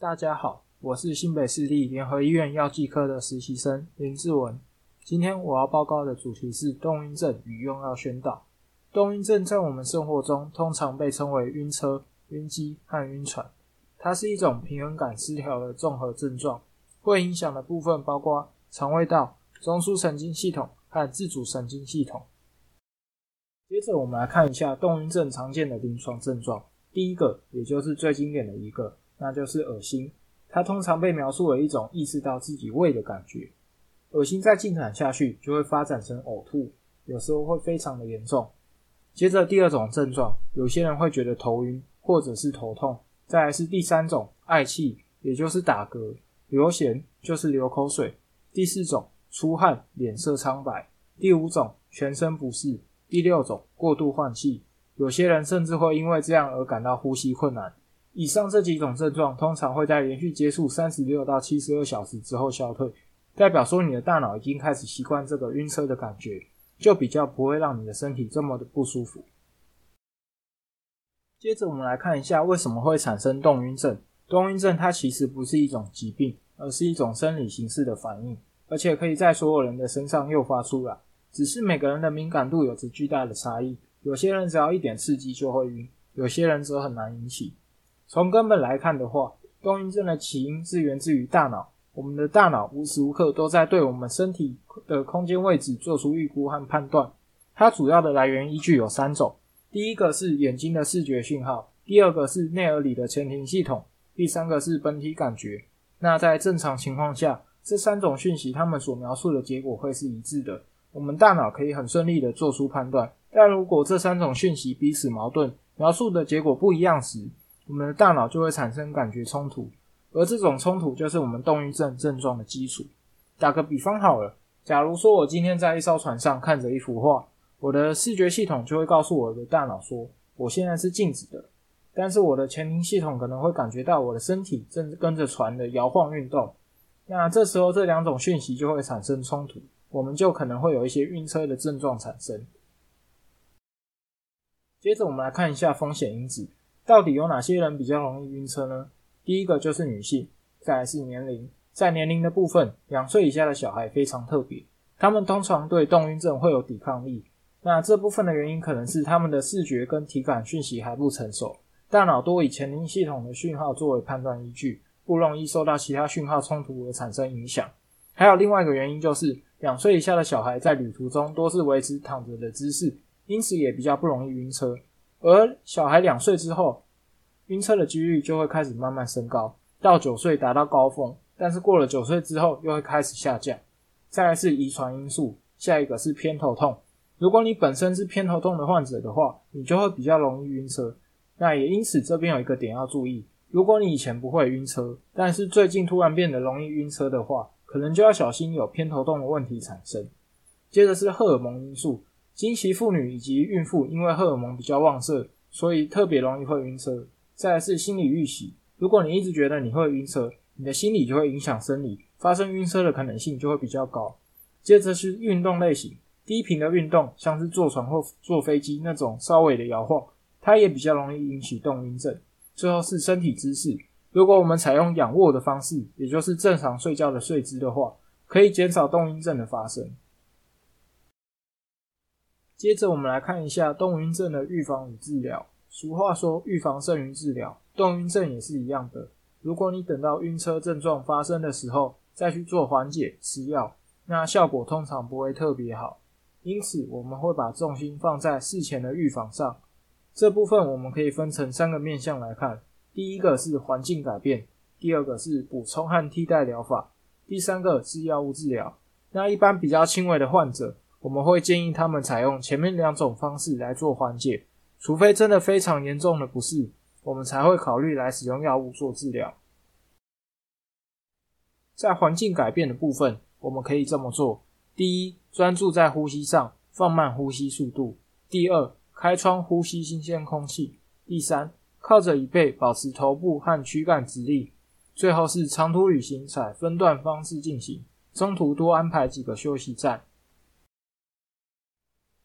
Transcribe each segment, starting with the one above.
大家好，我是新北市立联合医院药剂科的实习生林志文。今天我要报告的主题是动晕症与用药宣导。动晕症在我们生活中通常被称为晕车、晕机和晕船，它是一种平衡感失调的综合症状，会影响的部分包括肠胃道、中枢神经系统和自主神经系统。接着我们来看一下动晕症常见的临床症状。第一个，也就是最经典的一个。那就是恶心，它通常被描述为一种意识到自己胃的感觉。恶心再进展下去，就会发展成呕吐，有时候会非常的严重。接着第二种症状，有些人会觉得头晕或者是头痛。再来是第三种，嗳气，也就是打嗝；流涎，就是流口水。第四种，出汗，脸色苍白。第五种，全身不适。第六种，过度换气，有些人甚至会因为这样而感到呼吸困难。以上这几种症状通常会在连续接触三十六到七十二小时之后消退，代表说你的大脑已经开始习惯这个晕车的感觉，就比较不会让你的身体这么的不舒服。接着我们来看一下为什么会产生动晕症。动晕症它其实不是一种疾病，而是一种生理形式的反应，而且可以在所有人的身上诱发出来，只是每个人的敏感度有着巨大的差异，有些人只要一点刺激就会晕，有些人则很难引起。从根本来看的话，动晕症的起因是源自于大脑。我们的大脑无时无刻都在对我们身体的空间位置做出预估和判断。它主要的来源依据有三种：第一个是眼睛的视觉讯号，第二个是内耳里的前庭系统，第三个是本体感觉。那在正常情况下，这三种讯息它们所描述的结果会是一致的，我们大脑可以很顺利的做出判断。但如果这三种讯息彼此矛盾，描述的结果不一样时，我们的大脑就会产生感觉冲突，而这种冲突就是我们动晕症症状的基础。打个比方好了，假如说我今天在一艘船上看着一幅画，我的视觉系统就会告诉我的大脑说，我现在是静止的，但是我的前庭系统可能会感觉到我的身体正跟着船的摇晃运动。那这时候这两种讯息就会产生冲突，我们就可能会有一些晕车的症状产生。接着我们来看一下风险因子。到底有哪些人比较容易晕车呢？第一个就是女性，再来是年龄。在年龄的部分，两岁以下的小孩非常特别，他们通常对动晕症会有抵抗力。那这部分的原因可能是他们的视觉跟体感讯息还不成熟，大脑多以前庭系统的讯号作为判断依据，不容易受到其他讯号冲突而产生影响。还有另外一个原因就是，两岁以下的小孩在旅途中多是维持躺着的姿势，因此也比较不容易晕车。而小孩两岁之后，晕车的几率就会开始慢慢升高，到九岁达到高峰，但是过了九岁之后又会开始下降。再来是遗传因素，下一个是偏头痛。如果你本身是偏头痛的患者的话，你就会比较容易晕车。那也因此这边有一个点要注意，如果你以前不会晕车，但是最近突然变得容易晕车的话，可能就要小心有偏头痛的问题产生。接着是荷尔蒙因素。经期妇女以及孕妇因为荷尔蒙比较旺盛，所以特别容易会晕车。再来是心理预期，如果你一直觉得你会晕车，你的心理就会影响生理，发生晕车的可能性就会比较高。接着是运动类型，低频的运动，像是坐船或坐飞机那种稍微的摇晃，它也比较容易引起动晕症。最后是身体姿势，如果我们采用仰卧的方式，也就是正常睡觉的睡姿的话，可以减少动晕症的发生。接着我们来看一下动晕症的预防与治疗。俗话说，预防胜于治疗，动晕症也是一样的。如果你等到晕车症状发生的时候再去做缓解吃药，那效果通常不会特别好。因此，我们会把重心放在事前的预防上。这部分我们可以分成三个面向来看：第一个是环境改变，第二个是补充和替代疗法，第三个是药物治疗。那一般比较轻微的患者，我们会建议他们采用前面两种方式来做缓解，除非真的非常严重的不适，我们才会考虑来使用药物做治疗。在环境改变的部分，我们可以这么做：第一，专注在呼吸上，放慢呼吸速度；第二，开窗呼吸新鲜空气；第三，靠着椅背保持头部和躯干直立；最后是长途旅行采分段方式进行，中途多安排几个休息站。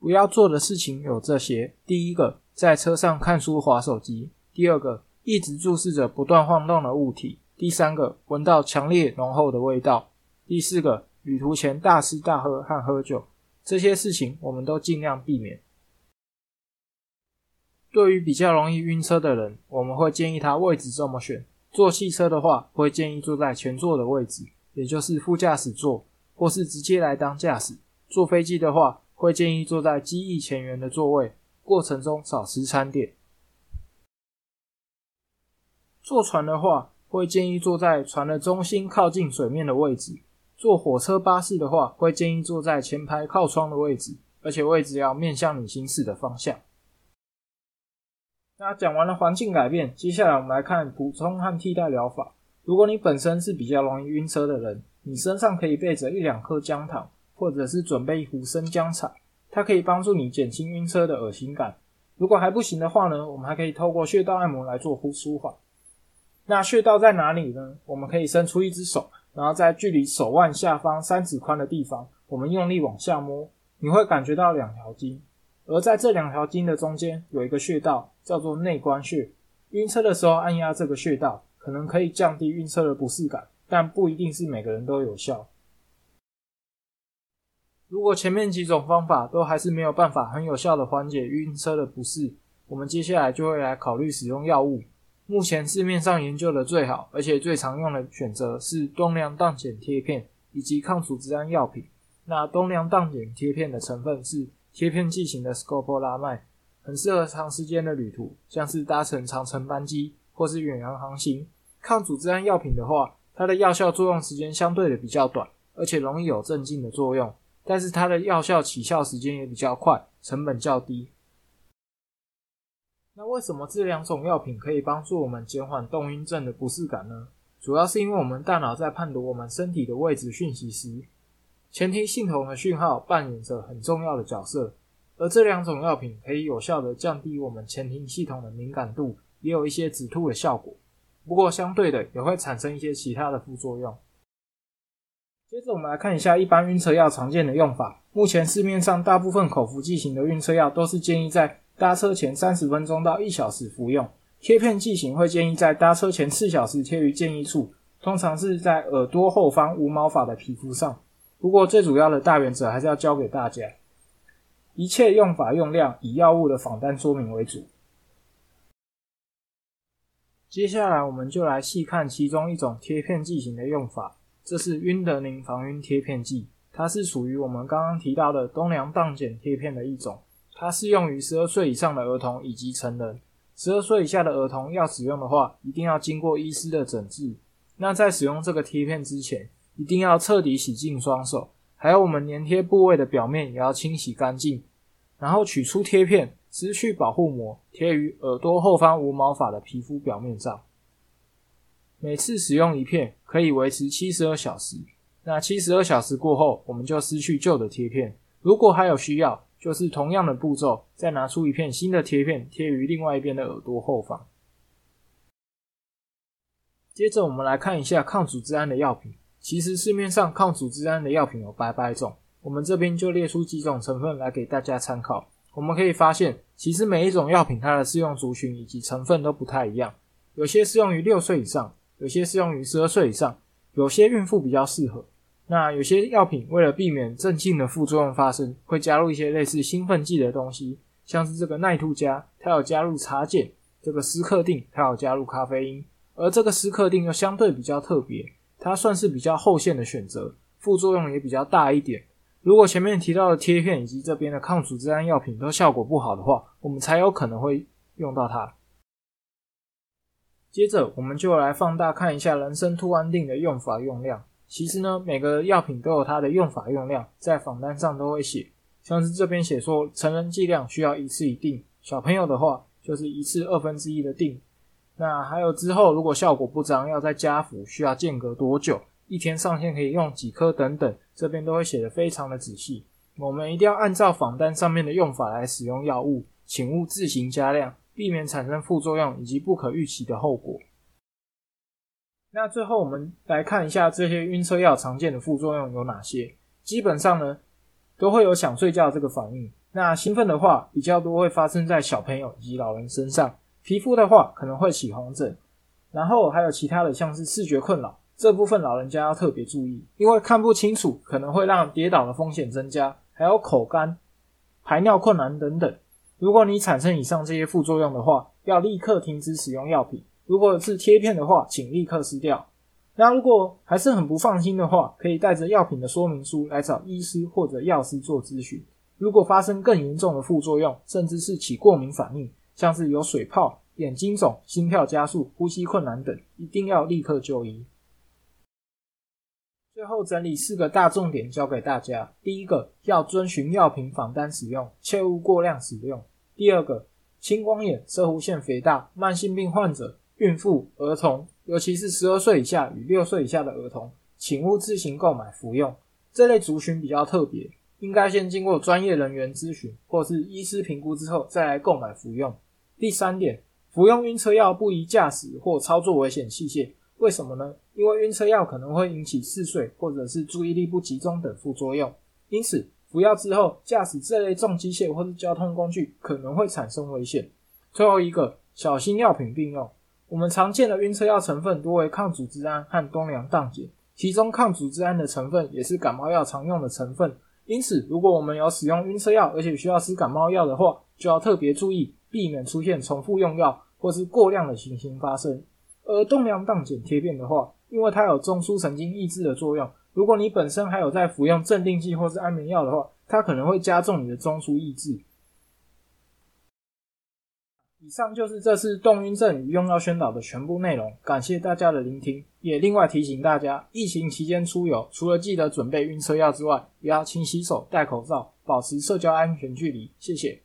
不要做的事情有这些：第一个，在车上看书滑手机；第二个，一直注视着不断晃动的物体；第三个，闻到强烈浓厚的味道；第四个，旅途前大吃大喝和喝酒，这些事情我们都尽量避免。对于比较容易晕车的人，我们会建议他位置这么选：坐汽车的话，会建议坐在前座的位置，也就是副驾驶座，或是直接来当驾驶；坐飞机的话，会建议坐在机翼前缘的座位，过程中少吃餐点。坐船的话，会建议坐在船的中心靠近水面的位置；坐火车、巴士的话，会建议坐在前排靠窗的位置，而且位置要面向你行驶的方向。那讲完了环境改变，接下来我们来看补充和替代疗法。如果你本身是比较容易晕车的人，你身上可以备着一两颗姜糖，或者是准备一壶生姜茶，它可以帮助你减轻晕车的恶心感。如果还不行的话呢，我们还可以透过穴道按摩来做呼舒缓。那穴道在哪里呢？我们可以伸出一只手，然后在距离手腕下方三指宽的地方，我们用力往下摸，你会感觉到两条筋，而在这两条筋的中间有一个穴道，叫做内关穴。晕车的时候按压这个穴道，可能可以降低晕车的不适感，但不一定是每个人都有效。如果前面几种方法都还是没有办法很有效的缓解晕车的不适，我们接下来就会来考虑使用药物。目前市面上研究的最好，而且最常用的选择是冬凉荡碱贴片以及抗组织胺药品。那冬凉荡碱贴片的成分是贴片剂型的 scopolamine，很适合长时间的旅途，像是搭乘长程班机或是远洋航行。抗组织胺药品的话，它的药效作用时间相对的比较短，而且容易有镇静的作用，但是它的药效起效时间也比较快，成本较低。那为什么这两种药品可以帮助我们减缓动晕症的不适感呢？主要是因为我们大脑在判读我们身体的位置讯息时，前庭系统的讯号扮演着很重要的角色。而这两种药品可以有效地降低我们前庭系统的敏感度，也有一些止吐的效果。不过相对的，也会产生一些其他的副作用。接着我们来看一下一般晕车药常见的用法。目前市面上大部分口服剂型的晕车药都是建议在搭车前三十分钟到一小时服用，贴片剂型会建议在搭车前四小时贴于建议处，通常是在耳朵后方无毛发的皮肤上。不过最主要的大原则还是要教给大家，一切用法用量以药物的仿单说明为主。接下来我们就来细看其中一种贴片剂型的用法，这是晕得宁防晕贴片剂，它是属于我们刚刚提到的冬凉荡碱贴片的一种。它适用于十二岁以上的儿童以及成人。十二岁以下的儿童要使用的话，一定要经过医师的诊治。那在使用这个贴片之前，一定要彻底洗净双手，还有我们粘贴部位的表面也要清洗干净。然后取出贴片，撕去保护膜，贴于耳朵后方无毛发的皮肤表面上。每次使用一片，可以维持七十二小时。那七十二小时过后，我们就失去旧的贴片。如果还有需要，就是同样的步骤，再拿出一片新的贴片贴于另外一边的耳朵后方。接着我们来看一下抗组织胺的药品。其实市面上抗组织胺的药品有百百种，我们这边就列出几种成分来给大家参考。我们可以发现，其实每一种药品它的适用族群以及成分都不太一样，有些适用于六岁以上，有些适用于十二岁以上，有些孕妇比较适合。那有些药品为了避免镇静的副作用发生，会加入一些类似兴奋剂的东西，像是这个奈兔加，它有加入茶碱；这个斯克定，它有加入咖啡因。而这个斯克定又相对比较特别，它算是比较后线的选择，副作用也比较大一点。如果前面提到的贴片以及这边的抗组织胺药品都效果不好的话，我们才有可能会用到它。接着，我们就来放大看一下人参兔安定的用法用量。其实呢，每个药品都有它的用法用量，在仿单上都会写。像是这边写说，成人剂量需要一次一定，小朋友的话就是一次二分之一的定。那还有之后如果效果不彰，要再加服，需要间隔多久，一天上限可以用几颗等等，这边都会写得非常的仔细。我们一定要按照仿单上面的用法来使用药物，请勿自行加量，避免产生副作用以及不可预期的后果。那最后我们来看一下这些晕车药常见的副作用有哪些。基本上呢，都会有想睡觉这个反应。那兴奋的话，比较多会发生在小朋友以及老人身上。皮肤的话，可能会起红疹。然后还有其他的，像是视觉困扰这部分，老人家要特别注意，因为看不清楚可能会让跌倒的风险增加。还有口干、排尿困难等等。如果你产生以上这些副作用的话，要立刻停止使用药品。如果是贴片的话，请立刻撕掉。那如果还是很不放心的话，可以带着药品的说明书来找医师或者药师做咨询。如果发生更严重的副作用，甚至是起过敏反应，像是有水泡、眼睛肿、心跳加速、呼吸困难等，一定要立刻就医。最后整理四个大重点教给大家：第一个，要遵循药品仿单使用，切勿过量使用；第二个，青光眼、摄护腺肥大、慢性病患者、孕妇、儿童，尤其是十二岁以下与六岁以下的儿童，请勿自行购买服用。这类族群比较特别，应该先经过专业人员咨询或是医师评估之后再来购买服用。第三点。服用晕车药不宜驾驶或操作危险器械，为什么呢？因为晕车药可能会引起嗜睡或者是注意力不集中等副作用，因此服药之后驾驶这类重机械或是交通工具可能会产生危险。最后一个，小心药品并用。我们常见的晕车药成分多为抗组织胺和东良萠碱，其中抗组织胺的成分也是感冒药常用的成分，因此如果我们有使用晕车药而且需要吃感冒药的话，就要特别注意。避免出现重复用药或是过量的情形发生。而东良萠碱贴片的话，因为它有中枢神经抑制的作用，如果你本身还有在服用镇定剂或是安眠药的话，它可能会加重你的中枢抑制。以上就是这次动晕症与用药宣导的全部内容，感谢大家的聆听。也另外提醒大家，疫情期间出游，除了记得准备晕车药之外，也要勤洗手、戴口罩，保持社交安全距离。谢谢。